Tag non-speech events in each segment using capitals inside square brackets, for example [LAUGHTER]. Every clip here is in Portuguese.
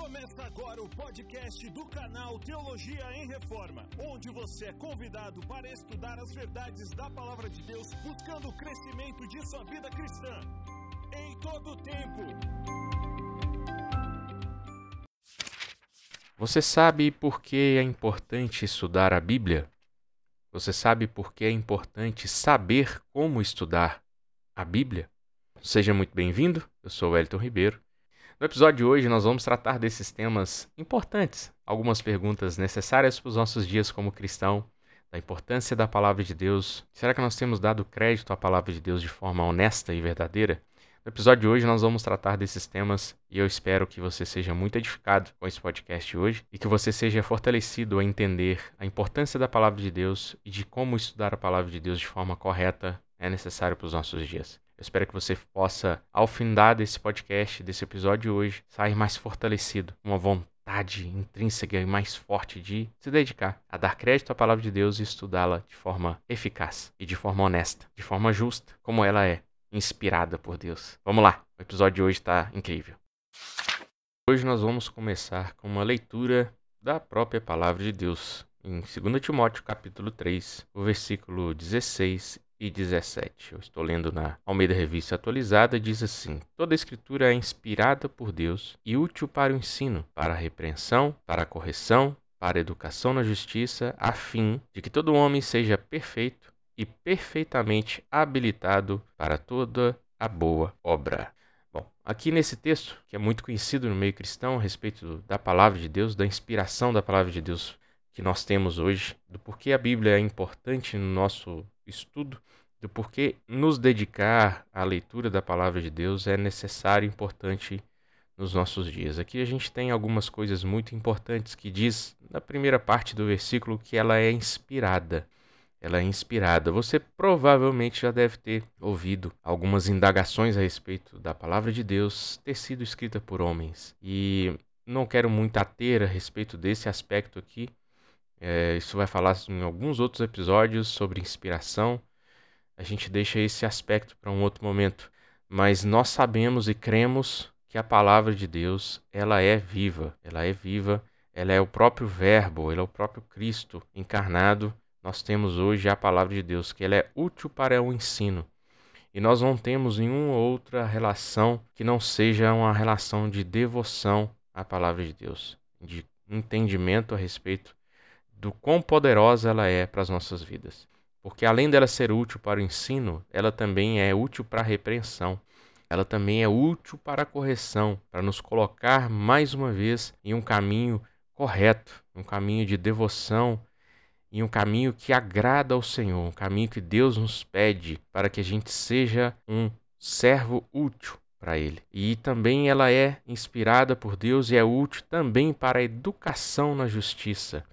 Começa agora o podcast do canal Teologia em Reforma, onde você é convidado para estudar as verdades da palavra de Deus, buscando o crescimento de sua vida cristã. Em todo o tempo. Você sabe por que é importante estudar a Bíblia? Você sabe por que é importante saber como estudar a Bíblia? Seja muito bem-vindo, eu sou Elton Ribeiro no episódio de hoje, nós vamos tratar desses temas importantes, algumas perguntas necessárias para os nossos dias como cristão, da importância da palavra de Deus. Será que nós temos dado crédito à palavra de Deus de forma honesta e verdadeira? No episódio de hoje, nós vamos tratar desses temas e eu espero que você seja muito edificado com esse podcast hoje e que você seja fortalecido a entender a importância da palavra de Deus e de como estudar a palavra de Deus de forma correta é necessário para os nossos dias. Eu espero que você possa, ao findar desse podcast, desse episódio hoje, sair mais fortalecido, uma vontade intrínseca e mais forte de se dedicar a dar crédito à palavra de Deus e estudá-la de forma eficaz e de forma honesta, de forma justa, como ela é, inspirada por Deus. Vamos lá, o episódio de hoje está incrível. Hoje nós vamos começar com uma leitura da própria palavra de Deus. Em 2 Timóteo capítulo 3, o versículo 16 e 17. Eu estou lendo na Almeida Revista Atualizada, diz assim: Toda escritura é inspirada por Deus e útil para o ensino, para a repreensão, para a correção, para a educação na justiça, a fim de que todo homem seja perfeito e perfeitamente habilitado para toda a boa obra. Bom, aqui nesse texto, que é muito conhecido no meio cristão a respeito da palavra de Deus, da inspiração da palavra de Deus que nós temos hoje, do porquê a Bíblia é importante no nosso estudo, do porquê nos dedicar à leitura da palavra de Deus é necessário e importante nos nossos dias. Aqui a gente tem algumas coisas muito importantes que diz na primeira parte do versículo que ela é inspirada. Ela é inspirada. Você provavelmente já deve ter ouvido algumas indagações a respeito da palavra de Deus ter sido escrita por homens. E não quero muito ater a respeito desse aspecto aqui. É, isso vai falar em alguns outros episódios sobre inspiração, a gente deixa esse aspecto para um outro momento. Mas nós sabemos e cremos que a palavra de Deus, ela é viva, ela é viva, ela é o próprio verbo, ela é o próprio Cristo encarnado. Nós temos hoje a palavra de Deus, que ela é útil para o ensino. E nós não temos nenhuma outra relação que não seja uma relação de devoção à palavra de Deus, de entendimento a respeito do quão poderosa ela é para as nossas vidas. Porque além dela ser útil para o ensino, ela também é útil para a repreensão. Ela também é útil para a correção, para nos colocar mais uma vez em um caminho correto, um caminho de devoção, em um caminho que agrada ao Senhor, um caminho que Deus nos pede para que a gente seja um servo útil para Ele. E também ela é inspirada por Deus e é útil também para a educação na justiça.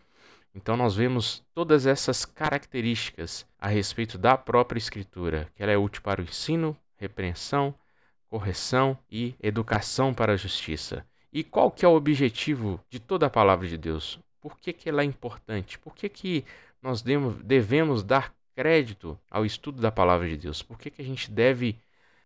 Então nós vemos todas essas características a respeito da própria escritura, que ela é útil para o ensino, repreensão, correção e educação para a justiça. E qual que é o objetivo de toda a palavra de Deus? Por que, que ela é importante? Por que, que nós devemos dar crédito ao estudo da palavra de Deus? Por que, que a gente deve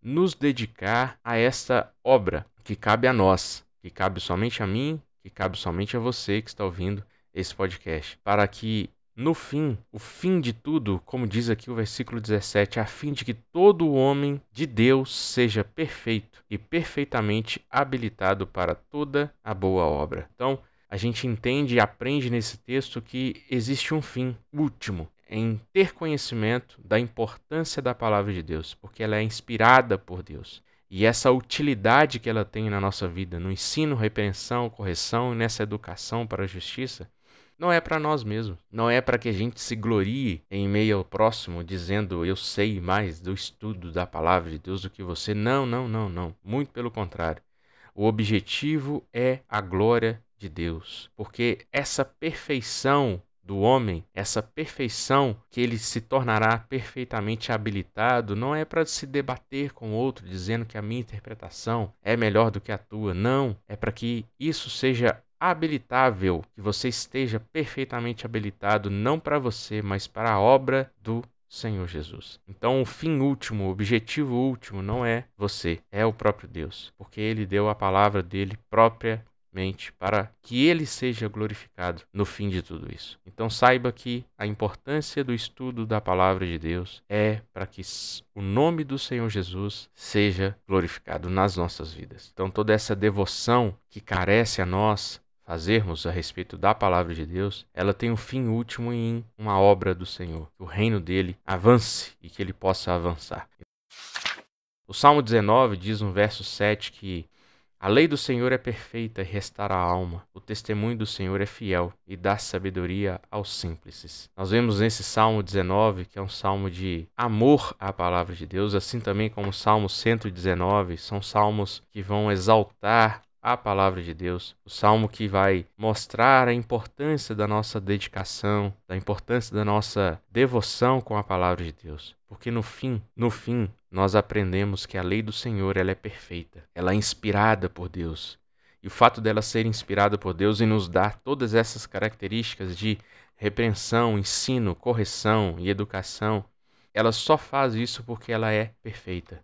nos dedicar a esta obra que cabe a nós, que cabe somente a mim, que cabe somente a você que está ouvindo esse podcast, para que no fim, o fim de tudo, como diz aqui o versículo 17, a fim de que todo homem de Deus seja perfeito e perfeitamente habilitado para toda a boa obra. Então, a gente entende e aprende nesse texto que existe um fim último em ter conhecimento da importância da palavra de Deus, porque ela é inspirada por Deus. E essa utilidade que ela tem na nossa vida, no ensino, repreensão, correção e nessa educação para a justiça, não é para nós mesmos. Não é para que a gente se glorie em meio ao próximo, dizendo eu sei mais do estudo da palavra de Deus do que você. Não, não, não, não. Muito pelo contrário. O objetivo é a glória de Deus, porque essa perfeição do homem, essa perfeição que ele se tornará perfeitamente habilitado, não é para se debater com outro dizendo que a minha interpretação é melhor do que a tua. Não, é para que isso seja habilitável, que você esteja perfeitamente habilitado não para você, mas para a obra do Senhor Jesus. Então, o fim último, o objetivo último não é você, é o próprio Deus, porque ele deu a palavra dele própria mente para que ele seja glorificado no fim de tudo isso. Então saiba que a importância do estudo da palavra de Deus é para que o nome do Senhor Jesus seja glorificado nas nossas vidas. Então toda essa devoção que carece a nós fazermos a respeito da palavra de Deus, ela tem um fim último em uma obra do Senhor, que o reino dele avance e que ele possa avançar. O Salmo 19 diz no verso 7 que a lei do Senhor é perfeita e restaura a alma. O testemunho do Senhor é fiel e dá sabedoria aos simples. Nós vemos nesse Salmo 19 que é um salmo de amor à palavra de Deus, assim também como o Salmo 119, são salmos que vão exaltar a palavra de Deus, o salmo que vai mostrar a importância da nossa dedicação, da importância da nossa devoção com a palavra de Deus. Porque no fim, no fim, nós aprendemos que a lei do Senhor ela é perfeita, ela é inspirada por Deus. E o fato dela ser inspirada por Deus e nos dar todas essas características de repreensão, ensino, correção e educação, ela só faz isso porque ela é perfeita.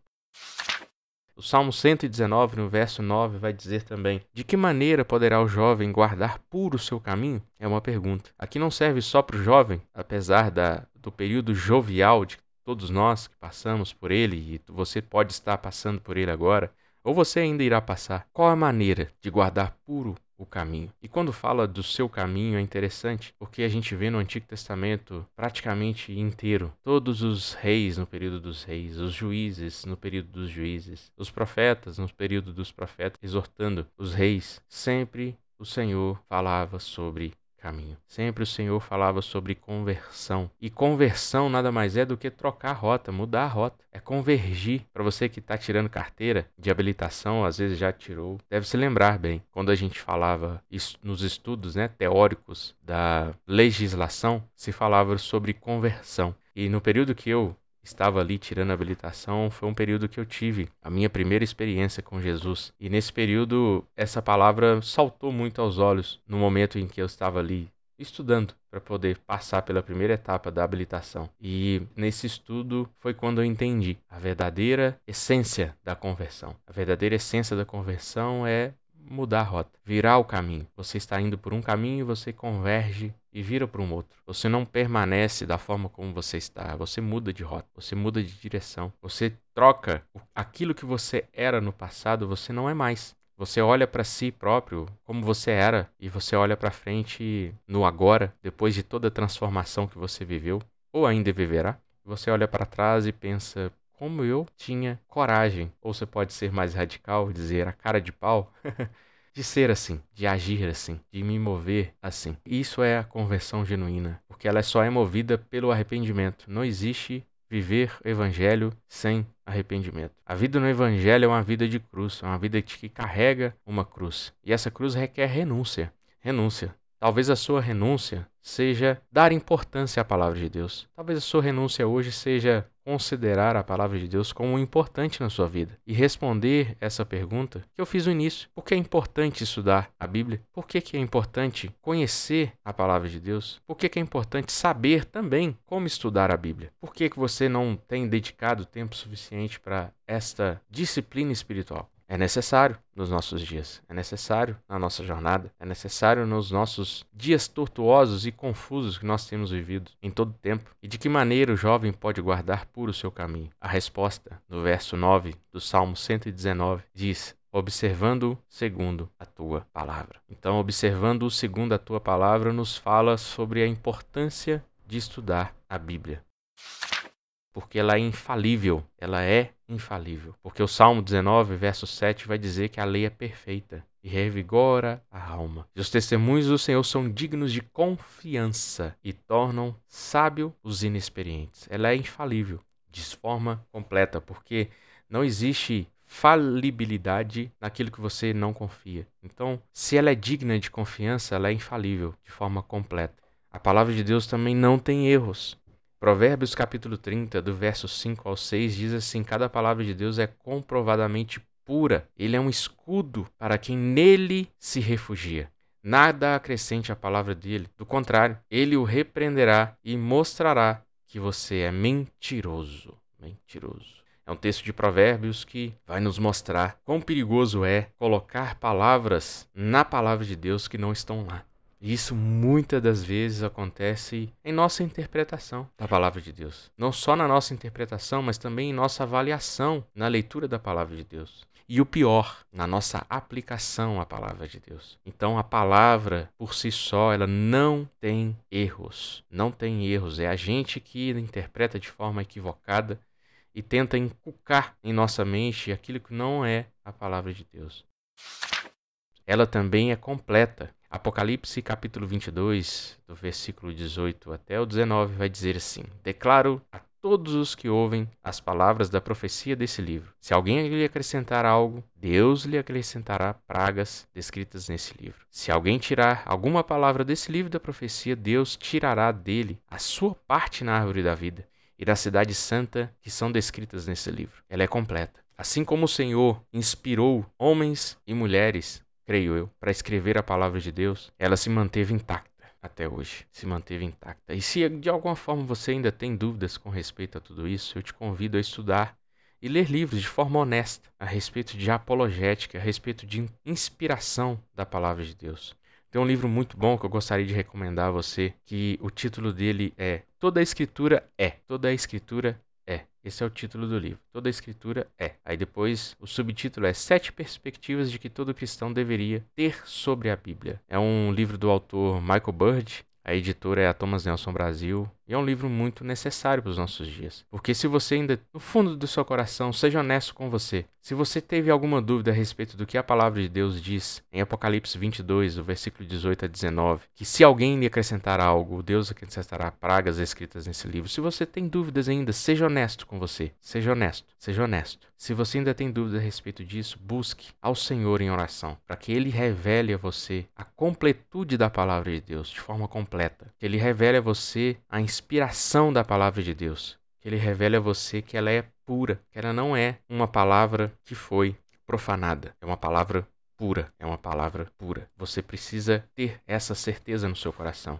O Salmo 119, no verso 9, vai dizer também: De que maneira poderá o jovem guardar puro o seu caminho? É uma pergunta. Aqui não serve só para o jovem, apesar da, do período jovial de todos nós que passamos por ele, e você pode estar passando por ele agora, ou você ainda irá passar. Qual a maneira de guardar puro o caminho. E quando fala do seu caminho é interessante, porque a gente vê no Antigo Testamento praticamente inteiro todos os reis no período dos reis, os juízes no período dos juízes, os profetas no período dos profetas, exortando os reis. Sempre o Senhor falava sobre caminho. Sempre o Senhor falava sobre conversão. E conversão nada mais é do que trocar a rota, mudar a rota. É convergir. Para você que está tirando carteira de habilitação, às vezes já tirou, deve se lembrar bem. Quando a gente falava nos estudos né, teóricos da legislação, se falava sobre conversão. E no período que eu estava ali tirando a habilitação, foi um período que eu tive a minha primeira experiência com Jesus. E nesse período, essa palavra saltou muito aos olhos no momento em que eu estava ali estudando para poder passar pela primeira etapa da habilitação. E nesse estudo foi quando eu entendi a verdadeira essência da conversão. A verdadeira essência da conversão é mudar a rota, virar o caminho. Você está indo por um caminho, você converge e vira para um outro. Você não permanece da forma como você está, você muda de rota, você muda de direção, você troca aquilo que você era no passado, você não é mais. Você olha para si próprio como você era e você olha para frente no agora, depois de toda a transformação que você viveu ou ainda viverá. Você olha para trás e pensa: como eu tinha coragem, ou você pode ser mais radical e dizer a cara de pau, [LAUGHS] de ser assim, de agir assim, de me mover assim. Isso é a conversão genuína, porque ela só é movida pelo arrependimento. Não existe viver o evangelho sem arrependimento. A vida no evangelho é uma vida de cruz, é uma vida que carrega uma cruz. E essa cruz requer renúncia. Renúncia. Talvez a sua renúncia seja dar importância à palavra de Deus. Talvez a sua renúncia hoje seja considerar a palavra de Deus como importante na sua vida e responder essa pergunta que eu fiz no início. Por que é importante estudar a Bíblia? Por que, que é importante conhecer a palavra de Deus? Por que, que é importante saber também como estudar a Bíblia? Por que, que você não tem dedicado tempo suficiente para esta disciplina espiritual? É necessário nos nossos dias, é necessário na nossa jornada, é necessário nos nossos dias tortuosos e confusos que nós temos vivido em todo o tempo. E de que maneira o jovem pode guardar puro o seu caminho? A resposta, no verso 9 do Salmo 119, diz: observando segundo a tua palavra. Então, observando segundo a tua palavra, nos fala sobre a importância de estudar a Bíblia porque ela é infalível. Ela é infalível. Porque o Salmo 19, verso 7 vai dizer que a lei é perfeita e revigora a alma. E os testemunhos do Senhor são dignos de confiança e tornam sábio os inexperientes. Ela é infalível, de forma completa, porque não existe falibilidade naquilo que você não confia. Então, se ela é digna de confiança, ela é infalível de forma completa. A palavra de Deus também não tem erros. Provérbios capítulo 30, do verso 5 ao 6, diz assim: Cada palavra de Deus é comprovadamente pura. Ele é um escudo para quem nele se refugia. Nada acrescente à palavra dele. Do contrário, ele o repreenderá e mostrará que você é mentiroso. Mentiroso. É um texto de Provérbios que vai nos mostrar quão perigoso é colocar palavras na palavra de Deus que não estão lá. Isso muitas das vezes acontece em nossa interpretação da palavra de Deus. Não só na nossa interpretação, mas também em nossa avaliação na leitura da palavra de Deus. E o pior, na nossa aplicação à palavra de Deus. Então a palavra por si só, ela não tem erros. Não tem erros. É a gente que interpreta de forma equivocada e tenta inculcar em nossa mente aquilo que não é a palavra de Deus. Ela também é completa. Apocalipse capítulo 22, do versículo 18 até o 19, vai dizer assim: Declaro a todos os que ouvem as palavras da profecia desse livro. Se alguém lhe acrescentar algo, Deus lhe acrescentará pragas descritas nesse livro. Se alguém tirar alguma palavra desse livro da profecia, Deus tirará dele a sua parte na árvore da vida e da cidade santa que são descritas nesse livro. Ela é completa. Assim como o Senhor inspirou homens e mulheres creio eu, para escrever a palavra de Deus, ela se manteve intacta até hoje, se manteve intacta. E se de alguma forma você ainda tem dúvidas com respeito a tudo isso, eu te convido a estudar e ler livros de forma honesta a respeito de apologética, a respeito de inspiração da palavra de Deus. Tem um livro muito bom que eu gostaria de recomendar a você, que o título dele é Toda a Escritura é. Toda a Escritura. Esse é o título do livro. Toda a escritura é. Aí depois o subtítulo é Sete Perspectivas de que todo cristão deveria ter sobre a Bíblia. É um livro do autor Michael Bird. A editora é a Thomas Nelson Brasil. E é um livro muito necessário para os nossos dias. Porque se você ainda, no fundo do seu coração, seja honesto com você. Se você teve alguma dúvida a respeito do que a palavra de Deus diz em Apocalipse 22, do versículo 18 a 19, que se alguém lhe acrescentar algo, Deus acrescentará pragas escritas nesse livro. Se você tem dúvidas ainda, seja honesto com você. Seja honesto. Seja honesto. Se você ainda tem dúvida a respeito disso, busque ao Senhor em oração, para que Ele revele a você a completude da palavra de Deus, de forma completa. Que Ele revele a você a inspiração da palavra de Deus. Ele revele a você que ela é pura, que ela não é uma palavra que foi profanada. É uma palavra pura, é uma palavra pura. Você precisa ter essa certeza no seu coração.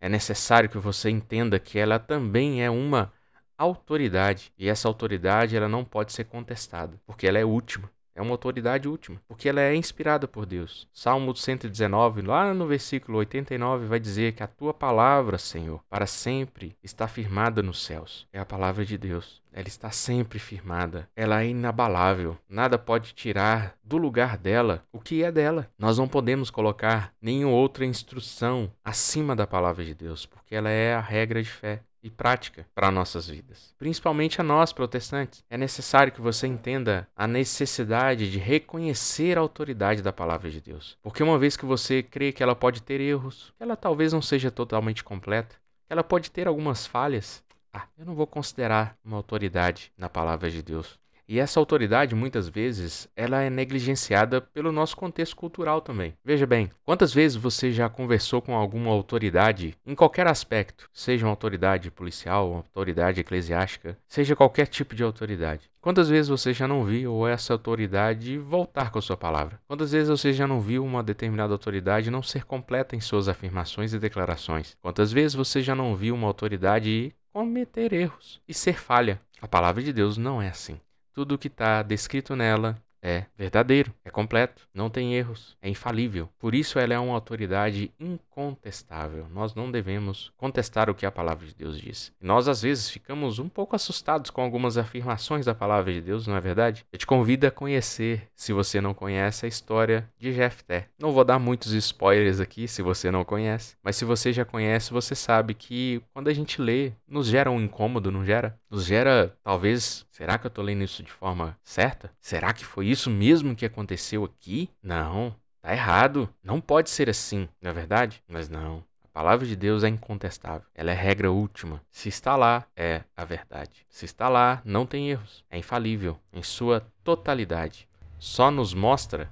É necessário que você entenda que ela também é uma autoridade e essa autoridade ela não pode ser contestada, porque ela é última. É uma autoridade última, porque ela é inspirada por Deus. Salmo 119, lá no versículo 89, vai dizer que a tua palavra, Senhor, para sempre está firmada nos céus. É a palavra de Deus. Ela está sempre firmada. Ela é inabalável. Nada pode tirar do lugar dela o que é dela. Nós não podemos colocar nenhuma outra instrução acima da palavra de Deus, porque ela é a regra de fé e prática para nossas vidas, principalmente a nós protestantes. É necessário que você entenda a necessidade de reconhecer a autoridade da palavra de Deus, porque uma vez que você crê que ela pode ter erros, ela talvez não seja totalmente completa, ela pode ter algumas falhas. Ah, eu não vou considerar uma autoridade na palavra de Deus. E essa autoridade, muitas vezes, ela é negligenciada pelo nosso contexto cultural também. Veja bem, quantas vezes você já conversou com alguma autoridade em qualquer aspecto, seja uma autoridade policial, uma autoridade eclesiástica, seja qualquer tipo de autoridade. Quantas vezes você já não viu essa autoridade voltar com a sua palavra? Quantas vezes você já não viu uma determinada autoridade não ser completa em suas afirmações e declarações? Quantas vezes você já não viu uma autoridade cometer erros e ser falha? A palavra de Deus não é assim. Tudo o que está descrito nela é verdadeiro, é completo, não tem erros, é infalível. Por isso ela é uma autoridade incontestável. Nós não devemos contestar o que a palavra de Deus diz. Nós às vezes ficamos um pouco assustados com algumas afirmações da palavra de Deus, não é verdade? Eu te convido a conhecer, se você não conhece, a história de Jefté. Não vou dar muitos spoilers aqui se você não conhece, mas se você já conhece, você sabe que quando a gente lê, nos gera um incômodo, não gera? Nos gera, talvez, será que eu estou lendo isso de forma certa? Será que foi isso mesmo que aconteceu aqui? Não, tá errado. Não pode ser assim, não é verdade? Mas não. A palavra de Deus é incontestável. Ela é regra última. Se está lá, é a verdade. Se está lá, não tem erros. É infalível em sua totalidade. Só nos mostra,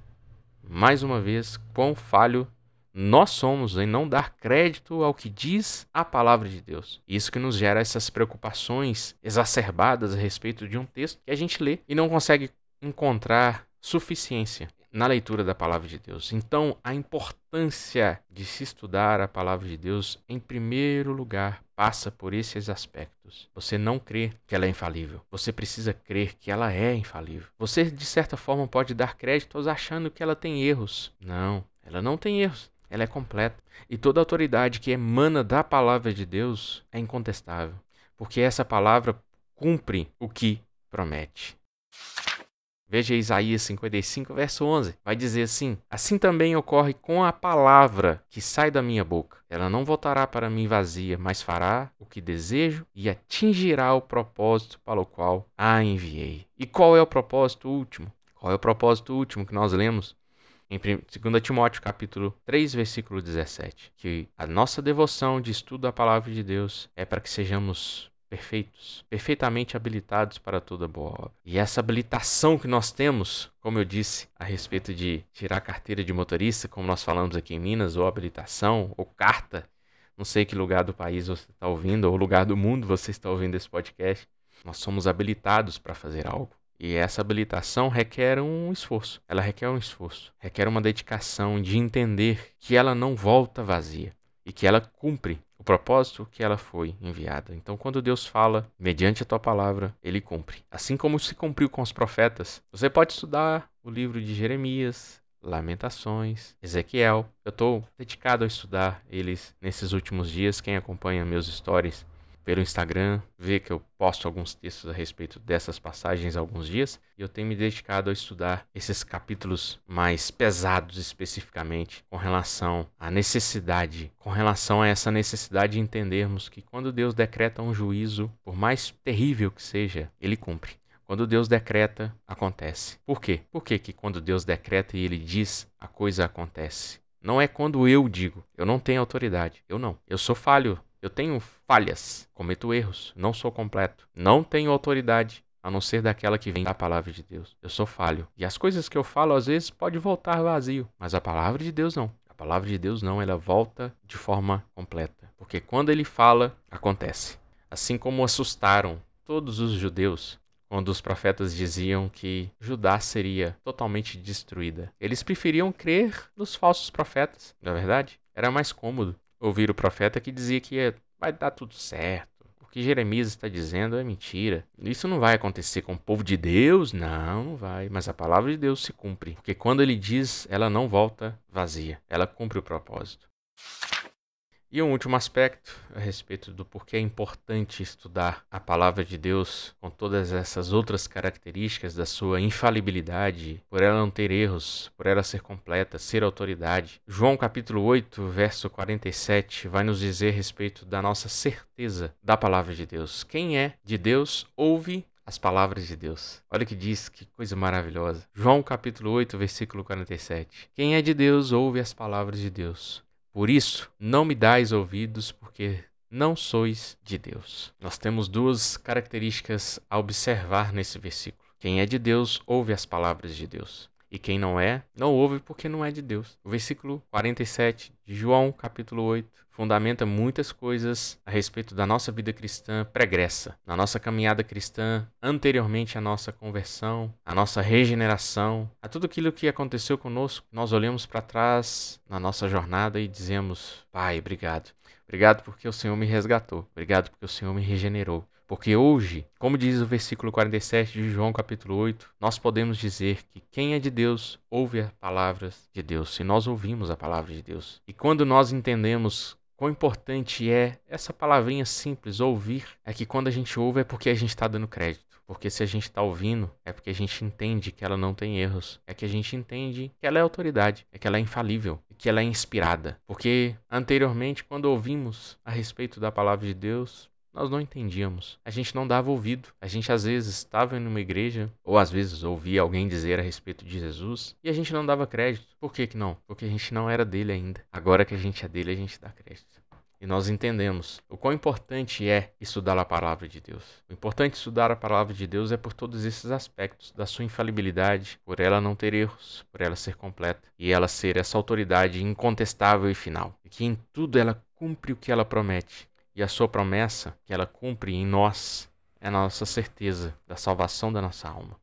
mais uma vez, quão falho nós somos em não dar crédito ao que diz a palavra de Deus. Isso que nos gera essas preocupações exacerbadas a respeito de um texto que a gente lê e não consegue encontrar suficiência na leitura da palavra de Deus. Então, a importância de se estudar a palavra de Deus, em primeiro lugar, passa por esses aspectos. Você não crê que ela é infalível. Você precisa crer que ela é infalível. Você, de certa forma, pode dar créditos achando que ela tem erros. Não, ela não tem erros. Ela é completa. E toda autoridade que emana da palavra de Deus é incontestável. Porque essa palavra cumpre o que promete. Veja Isaías 55, verso 11. Vai dizer assim: Assim também ocorre com a palavra que sai da minha boca. Ela não voltará para mim vazia, mas fará o que desejo e atingirá o propósito para o qual a enviei. E qual é o propósito último? Qual é o propósito último que nós lemos? Em 2 Timóteo capítulo 3, versículo 17, que a nossa devoção de estudo da palavra de Deus é para que sejamos perfeitos, perfeitamente habilitados para toda boa obra. E essa habilitação que nós temos, como eu disse, a respeito de tirar carteira de motorista, como nós falamos aqui em Minas, ou habilitação, ou carta, não sei que lugar do país você está ouvindo, ou lugar do mundo você está ouvindo esse podcast, nós somos habilitados para fazer algo. E essa habilitação requer um esforço. Ela requer um esforço, requer uma dedicação de entender que ela não volta vazia e que ela cumpre o propósito que ela foi enviada. Então, quando Deus fala, mediante a tua palavra, ele cumpre. Assim como se cumpriu com os profetas. Você pode estudar o livro de Jeremias, Lamentações, Ezequiel. Eu estou dedicado a estudar eles nesses últimos dias. Quem acompanha meus stories pelo Instagram, vê que eu posto alguns textos a respeito dessas passagens há alguns dias, e eu tenho me dedicado a estudar esses capítulos mais pesados especificamente com relação à necessidade, com relação a essa necessidade de entendermos que quando Deus decreta um juízo, por mais terrível que seja, ele cumpre. Quando Deus decreta, acontece. Por quê? Por que, que quando Deus decreta e ele diz, a coisa acontece? Não é quando eu digo, eu não tenho autoridade. Eu não. Eu sou falho, eu tenho falhas, cometo erros, não sou completo, não tenho autoridade a não ser daquela que vem da palavra de Deus. Eu sou falho. E as coisas que eu falo às vezes pode voltar vazio, mas a palavra de Deus não. A palavra de Deus não, ela volta de forma completa, porque quando ele fala, acontece. Assim como assustaram todos os judeus quando os profetas diziam que Judá seria totalmente destruída. Eles preferiam crer nos falsos profetas, não é verdade? Era mais cômodo ouvir o profeta que dizia que vai dar tudo certo. O que Jeremias está dizendo é mentira. Isso não vai acontecer com o povo de Deus? Não, não vai. Mas a palavra de Deus se cumpre. Porque quando ele diz, ela não volta vazia. Ela cumpre o propósito. E um último aspecto a respeito do porquê é importante estudar a palavra de Deus com todas essas outras características da sua infalibilidade, por ela não ter erros, por ela ser completa, ser autoridade. João capítulo 8, verso 47 vai nos dizer a respeito da nossa certeza da palavra de Deus. Quem é de Deus ouve as palavras de Deus. Olha que diz, que coisa maravilhosa. João capítulo 8, versículo 47. Quem é de Deus ouve as palavras de Deus. Por isso, não me dais ouvidos, porque não sois de Deus. Nós temos duas características a observar nesse versículo. Quem é de Deus ouve as palavras de Deus. E quem não é, não ouve porque não é de Deus. O versículo 47 de João, capítulo 8, fundamenta muitas coisas a respeito da nossa vida cristã pregressa, na nossa caminhada cristã anteriormente à nossa conversão, à nossa regeneração, a tudo aquilo que aconteceu conosco. Nós olhamos para trás na nossa jornada e dizemos: Pai, obrigado. Obrigado porque o Senhor me resgatou. Obrigado porque o Senhor me regenerou. Porque hoje, como diz o versículo 47 de João capítulo 8, nós podemos dizer que quem é de Deus ouve as palavras de Deus, se nós ouvimos a palavra de Deus. E quando nós entendemos quão importante é essa palavrinha simples, ouvir, é que quando a gente ouve é porque a gente está dando crédito. Porque se a gente está ouvindo, é porque a gente entende que ela não tem erros. É que a gente entende que ela é autoridade, é que ela é infalível, que ela é inspirada. Porque anteriormente, quando ouvimos a respeito da palavra de Deus, nós não entendíamos. A gente não dava ouvido. A gente às vezes estava em uma igreja, ou às vezes ouvia alguém dizer a respeito de Jesus, e a gente não dava crédito. Por que, que não? Porque a gente não era dele ainda. Agora que a gente é dele, a gente dá crédito. E nós entendemos o quão importante é estudar a palavra de Deus. O importante estudar a palavra de Deus é por todos esses aspectos, da sua infalibilidade, por ela não ter erros, por ela ser completa e ela ser essa autoridade incontestável e final. E que em tudo ela cumpre o que ela promete e a sua promessa, que ela cumpre em nós, é a nossa certeza da salvação da nossa alma.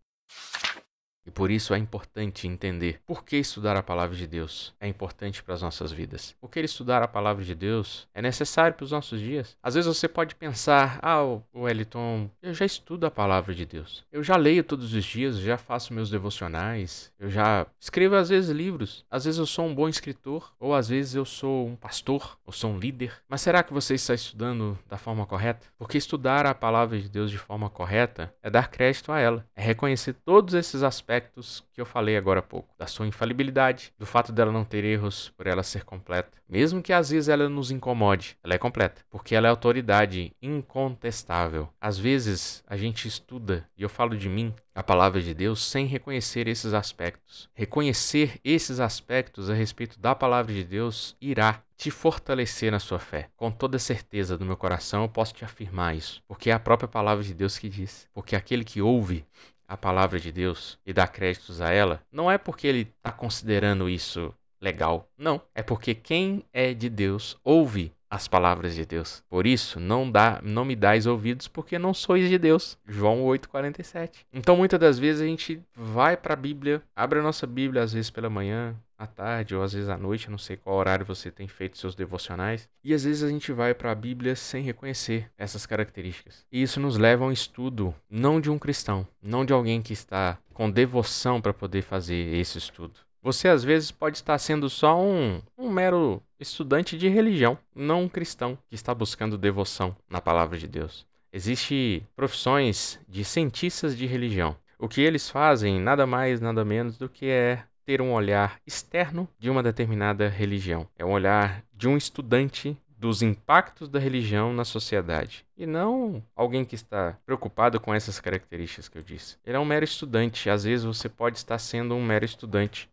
E por isso é importante entender por que estudar a palavra de Deus é importante para as nossas vidas. Porque estudar a palavra de Deus é necessário para os nossos dias. Às vezes você pode pensar: ah, Wellington, eu já estudo a palavra de Deus. Eu já leio todos os dias, já faço meus devocionais, eu já escrevo às vezes livros. Às vezes eu sou um bom escritor, ou às vezes eu sou um pastor, ou sou um líder. Mas será que você está estudando da forma correta? Porque estudar a palavra de Deus de forma correta é dar crédito a ela, é reconhecer todos esses aspectos aspectos que eu falei agora há pouco, da sua infalibilidade, do fato dela não ter erros por ela ser completa. Mesmo que às vezes ela nos incomode, ela é completa, porque ela é autoridade incontestável. Às vezes a gente estuda, e eu falo de mim, a palavra de Deus sem reconhecer esses aspectos. Reconhecer esses aspectos a respeito da palavra de Deus irá te fortalecer na sua fé. Com toda certeza do meu coração eu posso te afirmar isso, porque é a própria palavra de Deus que diz. Porque aquele que ouve a palavra de Deus e dá créditos a ela, não é porque ele está considerando isso legal. Não. É porque quem é de Deus ouve as palavras de Deus. Por isso, não dá, não me dais ouvidos, porque não sois de Deus. João 8:47. Então, muitas das vezes a gente vai para a Bíblia, abre a nossa Bíblia às vezes pela manhã, à tarde ou às vezes à noite, não sei qual horário você tem feito seus devocionais, e às vezes a gente vai para a Bíblia sem reconhecer essas características. E isso nos leva a um estudo não de um cristão, não de alguém que está com devoção para poder fazer esse estudo. Você às vezes pode estar sendo só um, um mero estudante de religião, não um cristão que está buscando devoção na palavra de Deus. Existem profissões de cientistas de religião. O que eles fazem nada mais, nada menos do que é ter um olhar externo de uma determinada religião. É um olhar de um estudante dos impactos da religião na sociedade. E não alguém que está preocupado com essas características que eu disse. Ele é um mero estudante. Às vezes você pode estar sendo um mero estudante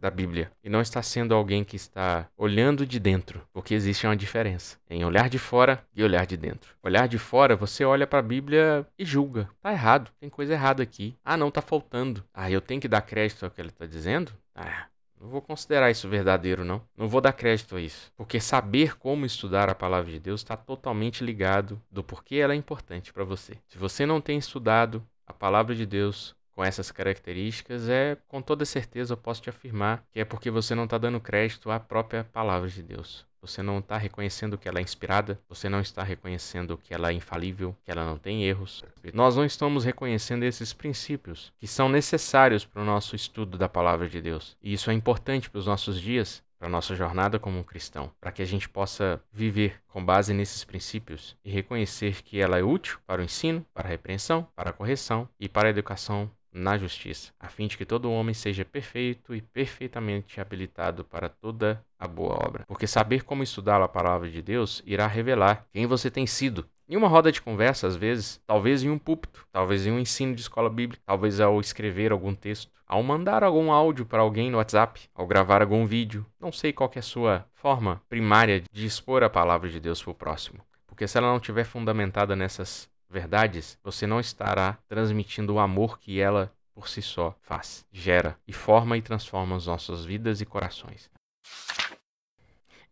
da Bíblia e não está sendo alguém que está olhando de dentro, porque existe uma diferença em olhar de fora e olhar de dentro. Olhar de fora, você olha para a Bíblia e julga. Tá errado, tem coisa errada aqui. Ah, não, tá faltando. Ah, eu tenho que dar crédito ao que ele está dizendo? Ah, não vou considerar isso verdadeiro, não. Não vou dar crédito a isso. Porque saber como estudar a palavra de Deus está totalmente ligado do porquê ela é importante para você. Se você não tem estudado a palavra de Deus, com essas características, é com toda certeza eu posso te afirmar que é porque você não está dando crédito à própria palavra de Deus. Você não está reconhecendo que ela é inspirada, você não está reconhecendo que ela é infalível, que ela não tem erros. Nós não estamos reconhecendo esses princípios que são necessários para o nosso estudo da palavra de Deus. E isso é importante para os nossos dias, para a nossa jornada como um cristão, para que a gente possa viver com base nesses princípios e reconhecer que ela é útil para o ensino, para a repreensão, para a correção e para a educação na justiça, a fim de que todo homem seja perfeito e perfeitamente habilitado para toda a boa obra. Porque saber como estudar a palavra de Deus irá revelar quem você tem sido. Em uma roda de conversa, às vezes, talvez em um púlpito, talvez em um ensino de escola bíblica, talvez ao escrever algum texto, ao mandar algum áudio para alguém no WhatsApp, ao gravar algum vídeo. Não sei qual é a sua forma primária de expor a palavra de Deus para o próximo. Porque se ela não estiver fundamentada nessas verdades, você não estará transmitindo o amor que ela por si só faz, gera e forma e transforma as nossas vidas e corações.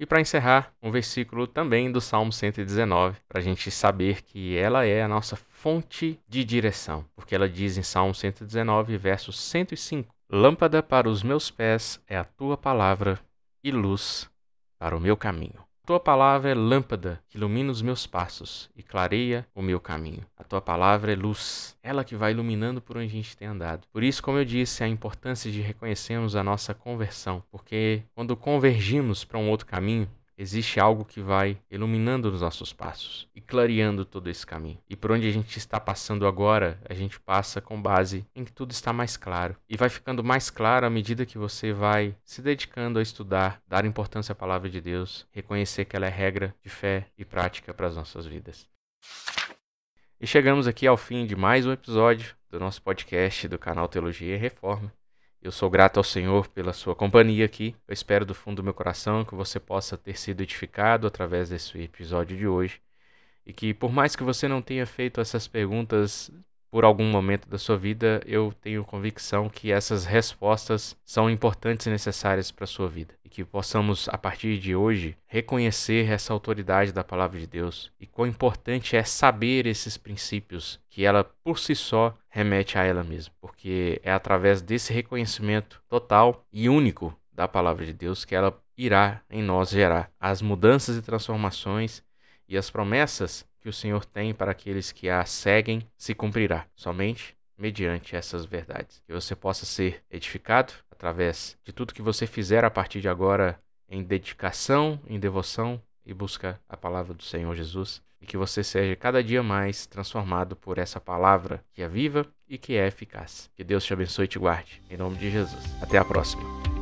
E para encerrar, um versículo também do Salmo 119, para a gente saber que ela é a nossa fonte de direção, porque ela diz em Salmo 119, verso 105: Lâmpada para os meus pés é a tua palavra e luz para o meu caminho. Tua palavra é lâmpada que ilumina os meus passos e clareia o meu caminho. A tua palavra é luz, ela que vai iluminando por onde a gente tem andado. Por isso, como eu disse, a importância de reconhecermos a nossa conversão, porque quando convergimos para um outro caminho, existe algo que vai iluminando os nossos passos e clareando todo esse caminho. E por onde a gente está passando agora, a gente passa com base em que tudo está mais claro. E vai ficando mais claro à medida que você vai se dedicando a estudar, dar importância à palavra de Deus, reconhecer que ela é regra de fé e prática para as nossas vidas. E chegamos aqui ao fim de mais um episódio do nosso podcast do canal Teologia e Reforma. Eu sou grato ao Senhor pela sua companhia aqui. Eu espero do fundo do meu coração que você possa ter sido edificado através desse episódio de hoje. E que, por mais que você não tenha feito essas perguntas por algum momento da sua vida, eu tenho convicção que essas respostas são importantes e necessárias para a sua vida. E que possamos, a partir de hoje, reconhecer essa autoridade da palavra de Deus e quão importante é saber esses princípios que ela, por si só, remete a ela mesma. Porque é através desse reconhecimento total e único da palavra de Deus que ela irá em nós gerar as mudanças e transformações e as promessas que o Senhor tem para aqueles que a seguem se cumprirá, somente mediante essas verdades. Que você possa ser edificado através de tudo que você fizer a partir de agora em dedicação, em devoção e busca a palavra do Senhor Jesus. E que você seja cada dia mais transformado por essa palavra que é viva e que é eficaz. Que Deus te abençoe e te guarde. Em nome de Jesus. Até a próxima.